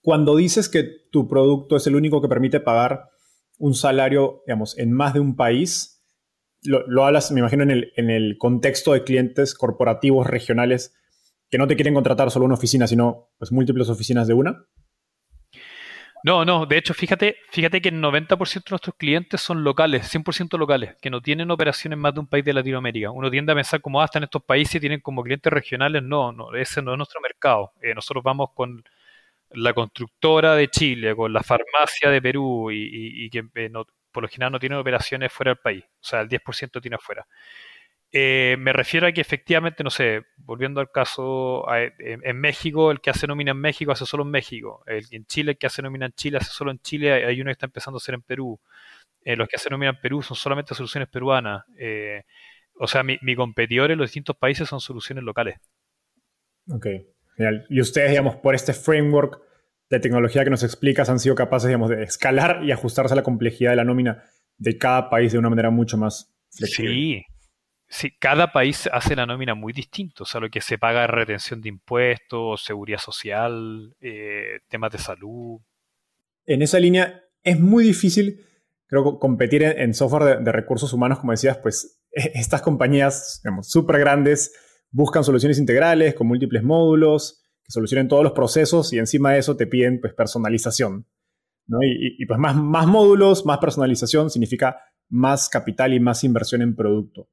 Cuando dices que tu producto es el único que permite pagar un salario, digamos, en más de un país, lo, hablas, me imagino, en el, en el contexto de clientes corporativos regionales que no te quieren contratar solo una oficina, sino pues múltiples oficinas de una. No, no, de hecho, fíjate, fíjate que el 90% de nuestros clientes son locales, 100% locales, que no tienen operaciones más de un país de Latinoamérica. Uno tiende a pensar como, hasta ah, en estos países tienen como clientes regionales. No, no, ese no es nuestro mercado. Eh, nosotros vamos con la constructora de Chile, con la farmacia de Perú y, que eh, por lo general no tienen operaciones fuera del país. O sea, el 10% tiene afuera. Eh, me refiero a que efectivamente, no sé, volviendo al caso, en, México, el que hace nómina en México hace solo en México. El, en Chile, el que hace nómina en Chile hace solo en Chile. Hay uno que está empezando a hacer en Perú. Eh, los que hacen nómina en Perú son solamente soluciones peruanas. Eh, o sea, mi, mi, competidor en los distintos países son soluciones locales. Ok, genial. Y ustedes, digamos, por este framework de tecnología que nos explicas, han sido capaces, digamos, de escalar y ajustarse a la complejidad de la nómina de cada país de una manera mucho más flexible. Sí, Sí, cada país hace la nómina muy distinto, o sea, lo que se paga retención de impuestos, seguridad social, eh, temas de salud. En esa línea es muy difícil, creo, competir en, software de, recursos humanos, como decías, pues e, estas compañías, súper grandes, buscan soluciones integrales con múltiples módulos que solucionen todos los procesos y encima de eso te piden pues personalización. Y, y, pues más, más módulos, más personalización significa más capital y más inversión en producto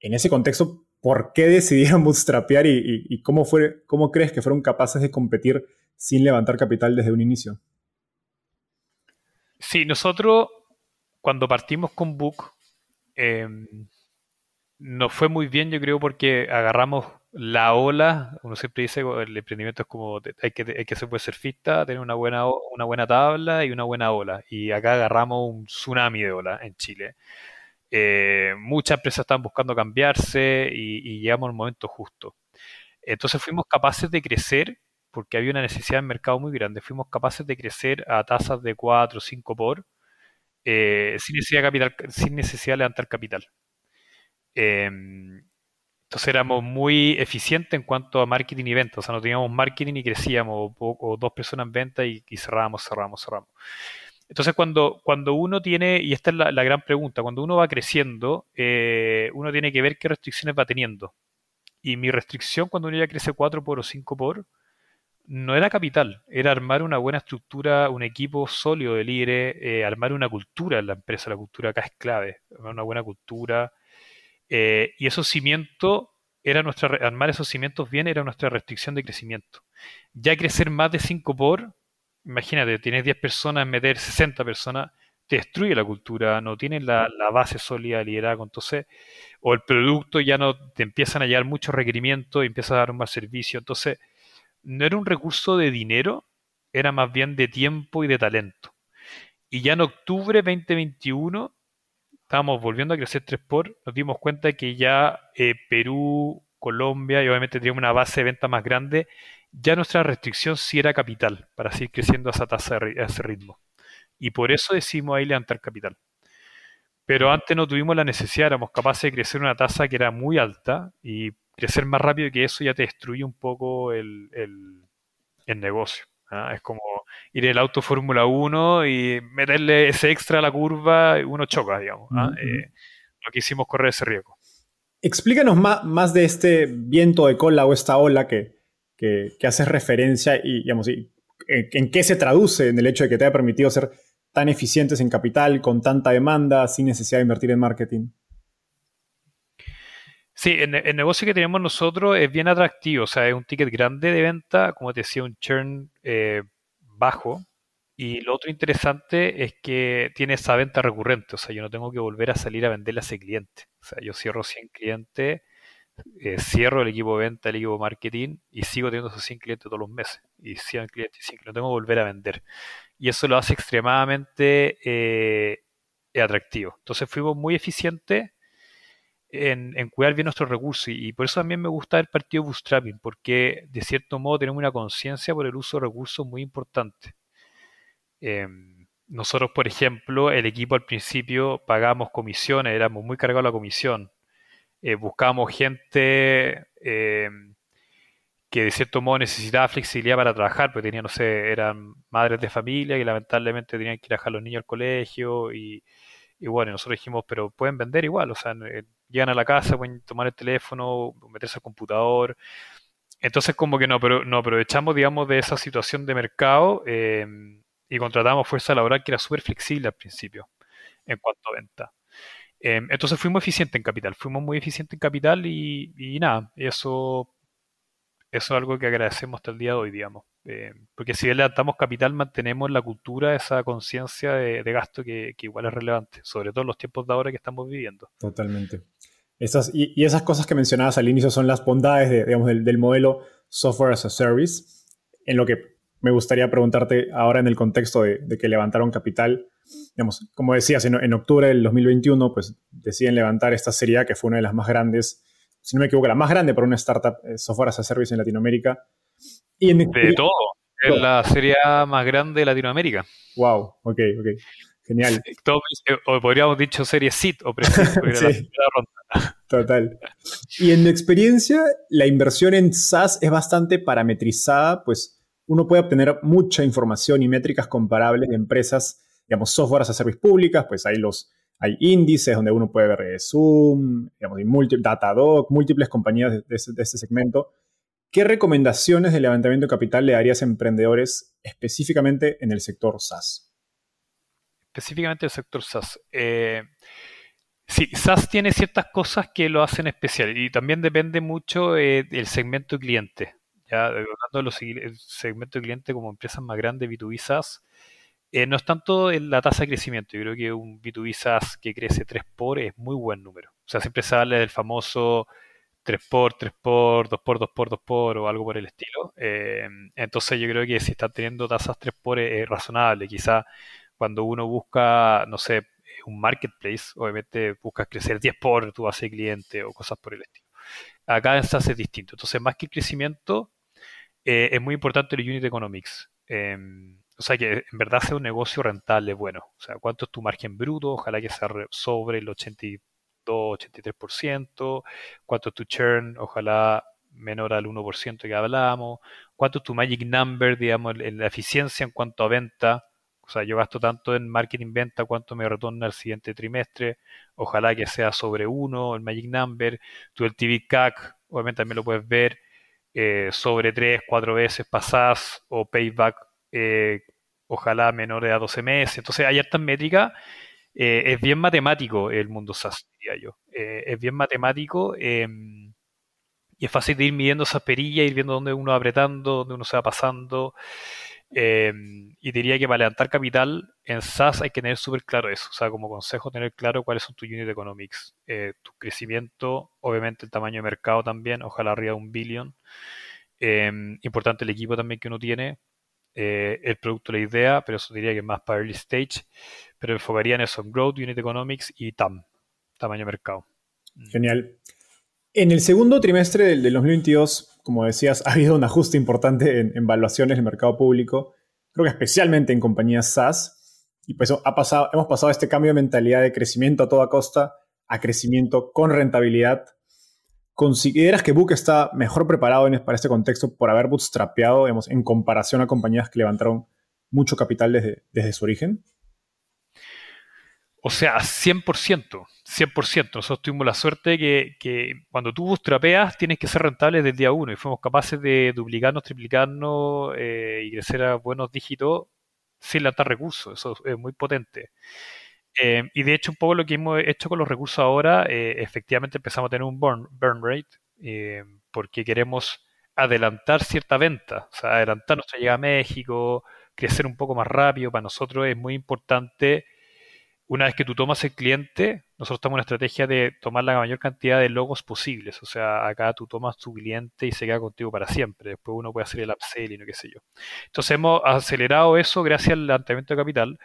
en ese contexto, ¿por qué decidieron bootstrapear y, cómo, fue, cómo crees que fueron capaces de competir sin levantar capital desde un inicio? Sí, nosotros cuando partimos con Book em, nos fue muy bien, yo creo, porque agarramos la ola. Uno siempre dice el emprendimiento es como hay que, hay que ser buen surfista, tener una buena, una buena tabla y una buena ola. Y acá agarramos un tsunami de ola en Chile. Eh, muchas empresas estaban buscando cambiarse y, llegamos al momento justo. Entonces fuimos capaces de crecer, porque había una necesidad en mercado muy grande, fuimos capaces de crecer a tasas de 4 o 5 por, eh, sin, necesidad capital, sin necesidad de levantar capital. Em, Entonces éramos muy eficientes en cuanto a marketing y ventas. O sea, no teníamos marketing y crecíamos, o, dos personas en venta y, cerrábamos, cerrábamos, cerramos. Entonces, cuando, cuando uno tiene, y esta es la, gran pregunta, cuando uno va creciendo, eh, uno tiene que ver qué restricciones va teniendo. Y mi restricción cuando uno ya crece 4 por o 5 por, no era capital, era armar una buena estructura, un equipo sólido de líderes, eh, armar una cultura en la empresa, la cultura acá es clave, armar una buena cultura. Eh, y esos cimientos, era nuestra, armar esos cimientos bien era nuestra restricción de crecimiento. Ya crecer más de 5 por, imagínate, tienes 10 personas, meter 60 personas, te destruye la cultura, no tienes la, base sólida de liderazgo, entonces, o el producto ya no te empiezan a llegar muchos requerimientos y empiezas a dar un mal servicio, entonces no era un recurso de dinero, era más bien de tiempo y de talento. Y ya en octubre 2021 estábamos volviendo a crecer 3 por, nos dimos cuenta que ya eh, Perú, Colombia y obviamente teníamos una base de venta más grande, ya nuestra restricción sí era capital para seguir creciendo a esa tasa, a ese ritmo. Y por eso decidimos ahí levantar capital. Pero antes no tuvimos la necesidad, éramos capaces de crecer una tasa que era muy alta y crecer más rápido que eso ya te destruye un poco el, negocio. ¿ah? Es como ir en el auto Fórmula 1 y meterle ese extra a la curva y uno choca, digamos. ¿ah? Eh, no quisimos correr ese riesgo. Explícanos más, más, de este viento de cola o esta ola que, que, haces referencia y, digamos, en, en, qué se traduce en el hecho de que te haya permitido ser tan eficientes en capital, con tanta demanda, sin necesidad de invertir en marketing. Sí, el, negocio que tenemos nosotros es bien atractivo, o sea, es un ticket grande de venta, como te decía, un churn eh, bajo. Y lo otro interesante es que tiene esa venta recurrente, o sea, yo no tengo que volver a salir a venderle a ese cliente. O sea, yo cierro 100 clientes, eh, cierro el equipo de venta, el equipo de marketing y sigo teniendo esos 100 clientes todos los meses. Y 100 clientes y 100 no tengo que volver a vender. Y eso lo hace extremadamente eh, atractivo. Entonces fuimos muy eficientes en, cuidar bien nuestros recursos y, por eso también me gusta el partido bootstrapping, porque de cierto modo tenemos una conciencia por el uso de recursos muy importante. Em, nosotros, por ejemplo, el equipo al principio pagábamos comisiones, éramos muy cargados a la comisión. Eh, buscábamos gente em, que de cierto modo necesitaba flexibilidad para trabajar, porque tenían, no sé, eran madres de familia y lamentablemente tenían que ir a dejar a los niños al colegio y, bueno, nosotros dijimos, pero pueden vender igual, o sea, eh, llegan a la casa, pueden tomar el teléfono, meterse al computador. Entonces como que no, pero aprovechamos, digamos, de esa situación de mercado em, y contratamos fuerza laboral que era súper flexible al principio en cuanto a venta. Em, entonces fuimos eficientes en capital, fuimos muy eficientes en capital y, nada, eso, es algo que agradecemos hasta el día de hoy, digamos. Eh, porque si levantamos capital, mantenemos la cultura, esa conciencia de, gasto que, igual es relevante, sobre todo en los tiempos de ahora que estamos viviendo. Totalmente. Y, esas cosas que mencionabas al inicio son las bondades del, modelo software as a service, en lo que me gustaría preguntarte ahora en el contexto de, que levantaron capital. Digamos, como decías, en, octubre del 2021, pues deciden levantar esta serie que fue una de las más grandes, si no me equivoco, la más grande para una startup eh, software as a service en Latinoamérica de todo. Es la serie más grande de Latinoamérica. Wow, ok, ok. Genial. o podríamos dicho serie SIT o sí. Total. Y en mi experiencia, la inversión en SaaS es bastante parametrizada, pues uno puede obtener mucha información y métricas comparables de empresas, digamos, software a service públicas, pues hay los hay índices donde uno puede ver eh, Zoom, digamos, Datadog, múltiples compañías de, este segmento. ¿Qué recomendaciones de levantamiento de capital le darías a emprendedores específicamente en el sector SaaS? Específicamente el sector SaaS. Eh, sí, SaaS tiene ciertas cosas que lo hacen especial y también depende mucho eh, del segmento cliente. Ya hablando de los segmentos de cliente como empresas más grandes, B2B SaaS, eh, no es tanto en la tasa de crecimiento. Yo creo que un B2B SaaS que crece 3 por es muy buen número. O sea, siempre sale del famoso 3 por 3 por 2 por 2 por 2 por o algo por el estilo. Eh, entonces yo creo que si están teniendo tasas 3 por es, razonable. Quizá cuando uno busca, no sé, un marketplace, obviamente buscas crecer 10 por tu base de cliente o cosas por el estilo. Acá en SaaS es distinto. Entonces, más que el crecimiento, eh, es muy importante el unit economics. Em, o sea, que en verdad sea un negocio rentable bueno. O sea, cuánto es tu margen bruto, ojalá que sea sobre el 80 2,83%, cuánto es tu churn, ojalá menor al 1% que hablábamos, cuánto es tu magic number, digamos, la eficiencia en cuanto a venta, o sea, yo gasto tanto en marketing venta, cuánto me retorna el siguiente trimestre, ojalá que sea sobre 1 el magic number, tu LTV CAC, obviamente también lo puedes ver, eh, sobre 3, 4 veces pasadas o payback, eh, ojalá menores a 12 meses. Entonces hay hartas métricas. Eh, es bien matemático el mundo SaaS, diría yo. es bien matemático em, y es fácil de ir midiendo esas perillas, ir viendo dónde uno va apretando, dónde uno se va pasando. Em, y diría que para levantar capital en SaaS hay que tener súper claro eso. O sea, como consejo, tener claro cuáles son tus unit economics. Eh, tu crecimiento, obviamente el tamaño de mercado también, ojalá arriba de un billón. Em, importante el equipo también que uno tiene. Eh, el producto, la idea, pero eso diría que es más para early stage. Pero enfocaría en eso, en growth, unit economics y TAM, tamaño de mercado. Genial. En el segundo trimestre del, 2022, como decías, ha habido un ajuste importante en, evaluaciones del mercado público, creo que especialmente en compañías SaaS, y pues ha pasado, hemos pasado este cambio de mentalidad de crecimiento a toda costa a crecimiento con rentabilidad. ¿Consideras que Book está mejor preparado para este contexto por haber bootstrapeado en comparación a compañías que levantaron mucho capital desde, desde su origen? O sea, 100%, 100%. Nosotros tuvimos la suerte de que, cuando tú bootstrapeas tienes que ser rentable desde el día uno y fuimos capaces de duplicarnos, triplicarnos eh, y crecer a buenos dígitos sin lanzar recursos. Eso es muy potente. Eh, y de hecho, un poco lo que hemos hecho con los recursos ahora, eh, efectivamente empezamos a tener un burn, burn rate porque queremos adelantar cierta venta, o sea, adelantar nuestra llegada a México, crecer un poco más rápido. Para nosotros es muy importante una vez que tú tomas el cliente, nosotros en una estrategia de tomar la mayor cantidad de logos posibles. O sea, acá tú tomas tu cliente y se queda contigo para siempre. Después uno puede hacer el upsell y no qué sé yo. Entonces hemos acelerado eso gracias al levantamiento de capital.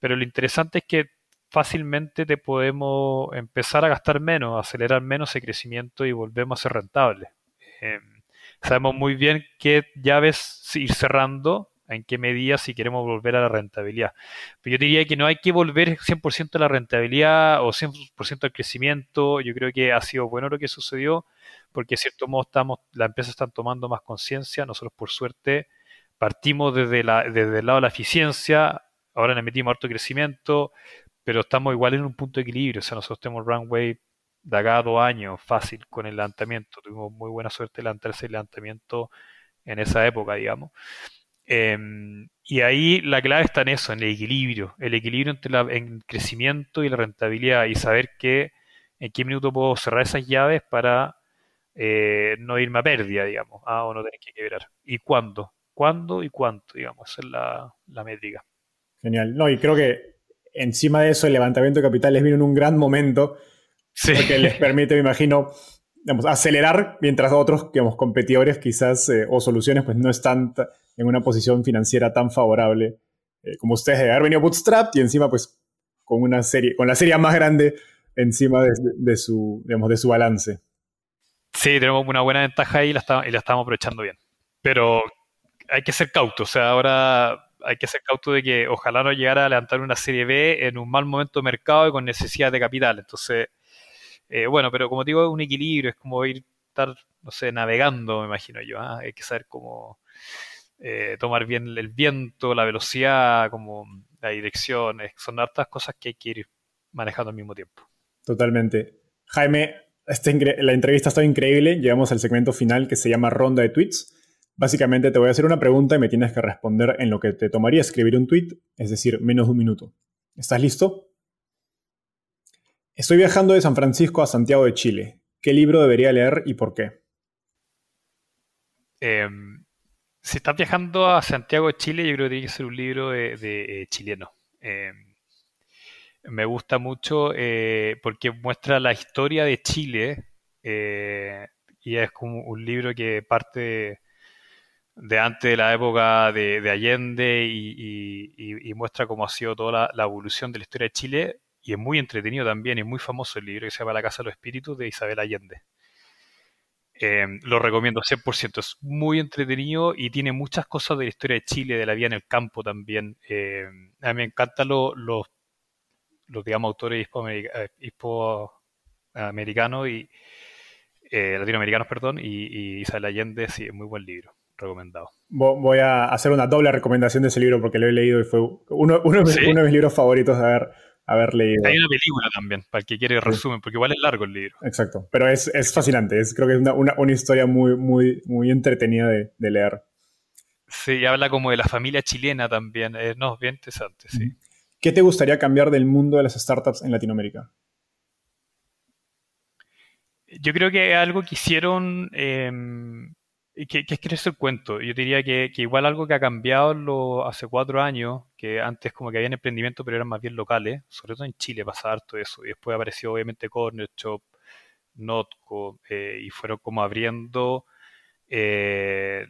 Pero lo interesante es que fácilmente te podemos empezar a gastar menos, acelerar menos el crecimiento y volvemos a ser rentables. Eh, sabemos muy bien qué llaves ir cerrando en qué medida si queremos volver a la rentabilidad. Pero yo diría que no hay que volver 100% a la rentabilidad o 100% al crecimiento. Yo creo que ha sido bueno lo que sucedió, porque de cierto modo estamos, las empresas están tomando más conciencia. Nosotros, por suerte, partimos desde, desde el lado de la eficiencia, ahora le metimos harto crecimiento, pero estamos igual en un punto de equilibrio. O sea, nosotros tenemos runway de acá a dos años fácil con el levantamiento. Tuvimos muy buena suerte de levantarse el levantamiento en esa época, digamos. Em, y ahí la clave está en eso, en el equilibrio, el equilibrio entre el crecimiento y la rentabilidad y saber que en qué minuto puedo cerrar esas llaves para eh, no irme a pérdida, digamos, ah, o no tener que quebrar. ¿Y cuándo? ¿Cuándo y cuánto? Digamos, esa es la, la métrica. Genial. No, y creo que encima de eso el levantamiento de capital les vino en un gran momento sí. porque les permite, me imagino, acelerar mientras otros, digamos, competidores quizás eh, o soluciones pues no están en una posición financiera tan favorable eh, como ustedes de haber venido bootstrap y encima pues con una serie, con la serie más grande encima de, su, digamos, de su balance. Sí, tenemos una buena ventaja ahí y la, y la estamos aprovechando bien. Pero hay que ser cauto, o sea, ahora hay que ser cauto de que ojalá no llegara a levantar una serie B en un mal momento de mercado y con necesidad de capital. Entonces, eh, bueno, pero como digo, es un equilibrio, es como ir, estar, no sé, navegando, me imagino yo. ¿ah? Hay que saber cómo eh, tomar bien el viento, la velocidad, como la dirección. Son hartas cosas que hay que ir manejando al mismo tiempo. Totalmente. Jaime, este la entrevista está increíble. Llegamos al segmento final que se llama Ronda de Tweets. Básicamente te voy a hacer una pregunta y me tienes que responder en lo que te tomaría escribir un tweet, es decir, menos de un minuto. ¿Estás listo? Estoy viajando de San Francisco a Santiago de Chile. ¿Qué libro debería leer y por qué? Em, si estás viajando a Santiago de Chile, yo creo que tiene que ser un libro de, eh, chileno. Em, me gusta mucho eh, porque muestra la historia de Chile eh, y es como un libro que parte de, antes de la época de, Allende y, muestra cómo ha sido toda la, evolución de la historia de Chile y es muy entretenido también, es muy famoso el libro que se llama La Casa de los Espíritus de Isabel Allende. Em, lo recomiendo 100%, es muy entretenido y tiene muchas cosas de la historia de Chile, de la vida en el campo también. Em, a mí me encantan los, los, digamos, autores hispo, americanos y eh, latinoamericanos, perdón, y, Isabel Allende, sí, es muy buen libro, recomendado. Voy a hacer una doble recomendación de ese libro porque lo he leído y fue uno, de, mis, libros favoritos de haber, haber, leído. Hay una película también, para el que quiere resumen, porque igual es largo el libro. Exacto, pero es, fascinante, es, creo que es una, historia muy, muy, muy entretenida de, leer. Sí, habla como de la familia chilena también, eh, no, bien interesante, sí. ¿Qué te gustaría cambiar del mundo de las startups en Latinoamérica? Yo creo que algo que hicieron, em, que, es crecer el cuento. Yo diría que, igual algo que ha cambiado hace cuatro años, que antes como que habían emprendimientos, pero eran más bien locales, sobre todo en Chile pasaba harto eso. Y después apareció obviamente Corner Shop, Notco, eh, y fueron como abriendo eh,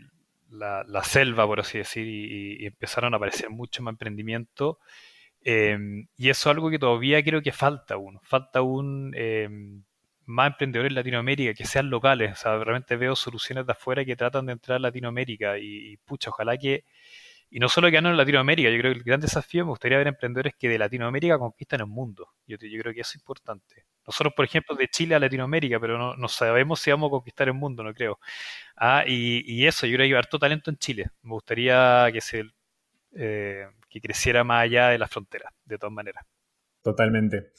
la, selva, por así decir, y, empezaron a aparecer mucho más emprendimientos. Em, y eso es algo que todavía creo que falta aún. Falta em, más emprendedores en Latinoamérica, que sean locales. O sea, realmente veo soluciones de afuera que tratan de entrar a Latinoamérica y, pucha, ojalá que, y no solo que en Latinoamérica, yo creo que el gran desafío me gustaría ver emprendedores que de Latinoamérica conquistan el mundo. Yo, creo que eso es importante. Nosotros, por ejemplo, de Chile a Latinoamérica, pero no, no sabemos si vamos a conquistar el mundo, no creo. Ah, y, y eso, yo creo que hay harto talento en Chile. Me gustaría que se eh, que creciera más allá de las fronteras, de todas maneras. Totalmente.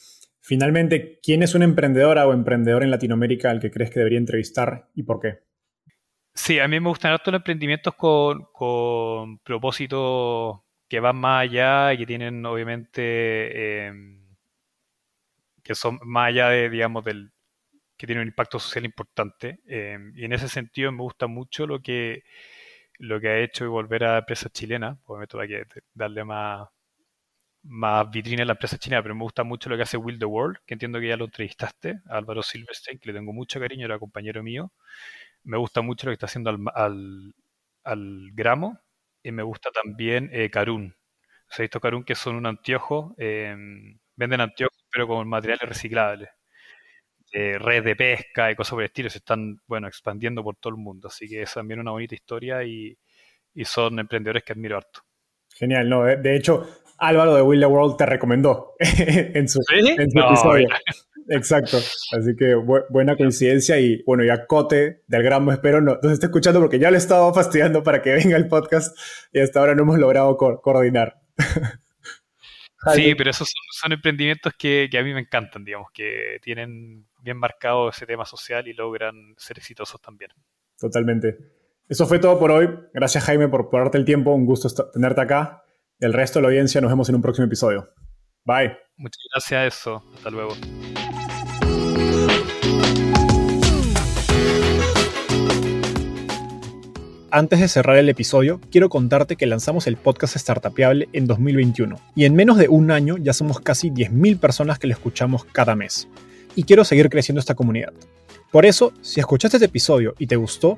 Finalmente, ¿quién es una emprendedora o emprendedor en Latinoamérica al que crees que debería entrevistar y por qué? Sí, a mí me gustan harto los emprendimientos con, con propósitos que van más allá y que tienen obviamente em, que son más allá de, digamos, del que tienen un impacto social importante. Em, y en ese sentido me gusta mucho lo que lo que ha hecho y volver a la empresa chilena. Obviamente hay que darle más, más vitrina a la empresa china, pero me gusta mucho lo que hace Will the World, que entiendo que ya lo entrevistaste, Álvaro Silverstein, que le tengo mucho cariño, era compañero mío. Me gusta mucho lo que está haciendo al, al, gramo y me gusta también eh, Carun. O sea, estos Carun que son un anteojo, em, venden anteojos pero con materiales reciclables. Eh, redes de pesca y cosas por el estilo se están, bueno, expandiendo por todo el mundo. Así que es también una bonita historia y, y son emprendedores que admiro harto. Genial, no, de hecho, Álvaro de Will the World te recomendó en su, episodio. Exacto. Así que buena coincidencia y bueno, ya Cote del Gramo espero no, nos está escuchando porque ya le estaba fastidiando para que venga el podcast y hasta ahora no hemos logrado coordinar. Sí, pero esos son, emprendimientos que, que, a mí me encantan, digamos, que tienen bien marcado ese tema social y logran ser exitosos también. Totalmente. Eso fue todo por hoy. Gracias Jaime por, por darte el tiempo. Un gusto tenerte acá. El resto de la audiencia nos vemos en un próximo episodio. Bye. Muchas gracias a eso. Hasta luego. Antes de cerrar el episodio, quiero contarte que lanzamos el podcast Startupiable en 2021 y en menos de un año ya somos casi 10.000 personas que lo escuchamos cada mes. Y quiero seguir creciendo esta comunidad. Por eso, si escuchaste este episodio y te gustó,